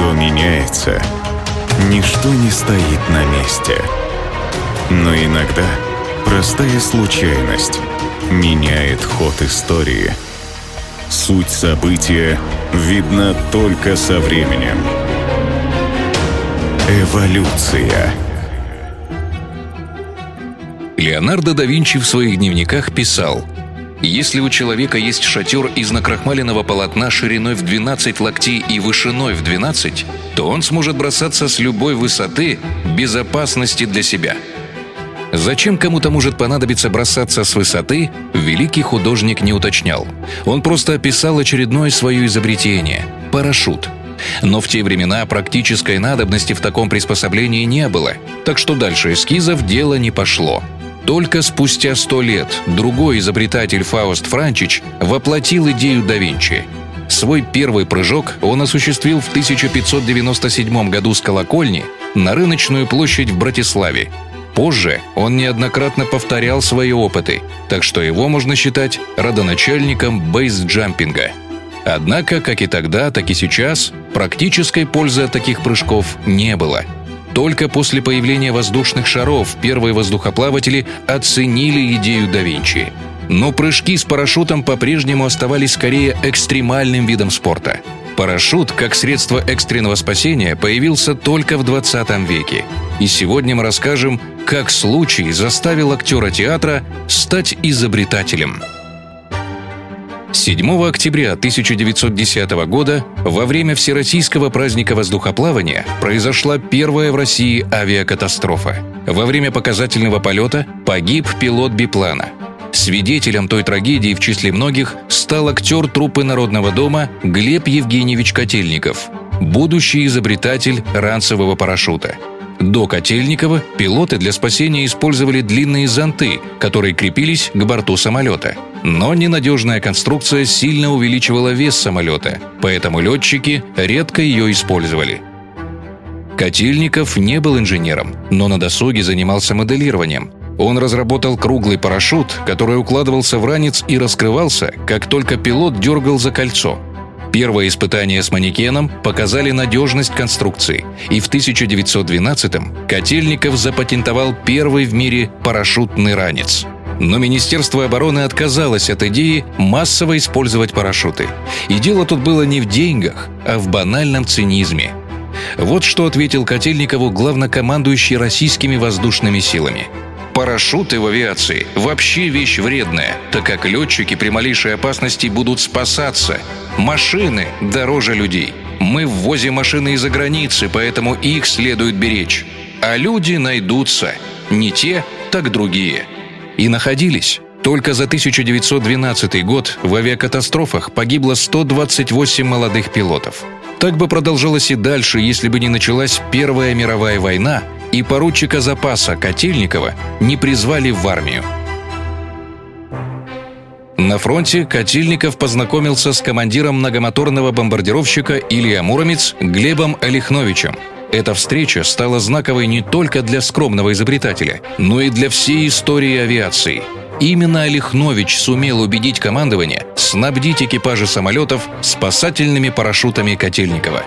Все меняется. Ничто не стоит на месте. Но иногда простая случайность меняет ход истории. Суть события видна только со временем. Эволюция. Леонардо да Винчи в своих дневниках писал «Если у человека есть шатер из накрахмаленного полотна шириной в 12 локтей и вышиной в 12, то он сможет бросаться с любой высоты безопасности для себя». Зачем кому-то может понадобиться бросаться с высоты, великий художник не уточнял. Он просто описал очередное свое изобретение – парашют – но в те времена практической надобности в таком приспособлении не было, так что дальше эскизов дело не пошло. Только спустя сто лет другой изобретатель Фауст Франчич воплотил идею да Винчи. Свой первый прыжок он осуществил в 1597 году с колокольни на рыночную площадь в Братиславе. Позже он неоднократно повторял свои опыты, так что его можно считать родоначальником бейсджампинга. Однако, как и тогда, так и сейчас, практической пользы от таких прыжков не было – только после появления воздушных шаров первые воздухоплаватели оценили идею да Винчи. Но прыжки с парашютом по-прежнему оставались скорее экстремальным видом спорта. Парашют, как средство экстренного спасения, появился только в 20 веке. И сегодня мы расскажем, как случай заставил актера театра стать изобретателем. 7 октября 1910 года во время Всероссийского праздника воздухоплавания произошла первая в России авиакатастрофа. Во время показательного полета погиб пилот биплана. Свидетелем той трагедии в числе многих стал актер труппы Народного дома Глеб Евгеньевич Котельников, будущий изобретатель ранцевого парашюта. До Котельникова пилоты для спасения использовали длинные зонты, которые крепились к борту самолета – но ненадежная конструкция сильно увеличивала вес самолета, поэтому летчики редко ее использовали. Котельников не был инженером, но на досуге занимался моделированием. Он разработал круглый парашют, который укладывался в ранец и раскрывался, как только пилот дергал за кольцо. Первые испытания с манекеном показали надежность конструкции, и в 1912-м Котельников запатентовал первый в мире парашютный ранец – но Министерство обороны отказалось от идеи массово использовать парашюты. И дело тут было не в деньгах, а в банальном цинизме. Вот что ответил Котельникову главнокомандующий российскими воздушными силами. Парашюты в авиации вообще вещь вредная, так как летчики при малейшей опасности будут спасаться. Машины дороже людей. Мы ввозим машины из-за границы, поэтому их следует беречь. А люди найдутся. Не те, так другие и находились. Только за 1912 год в авиакатастрофах погибло 128 молодых пилотов. Так бы продолжалось и дальше, если бы не началась Первая мировая война и поручика запаса Котельникова не призвали в армию. На фронте Котельников познакомился с командиром многомоторного бомбардировщика Илья Муромец Глебом Олехновичем – эта встреча стала знаковой не только для скромного изобретателя, но и для всей истории авиации. Именно Олехнович сумел убедить командование снабдить экипажи самолетов спасательными парашютами Котельникова.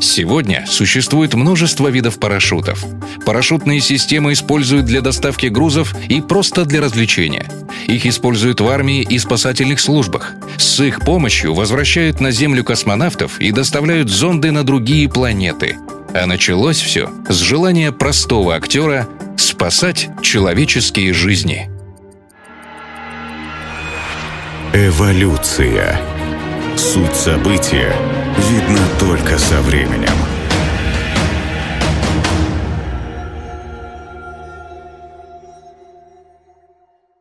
Сегодня существует множество видов парашютов. Парашютные системы используют для доставки грузов и просто для развлечения. Их используют в армии и спасательных службах. С их помощью возвращают на Землю космонавтов и доставляют зонды на другие планеты. А началось все с желания простого актера спасать человеческие жизни. Эволюция. Суть события видна только со временем.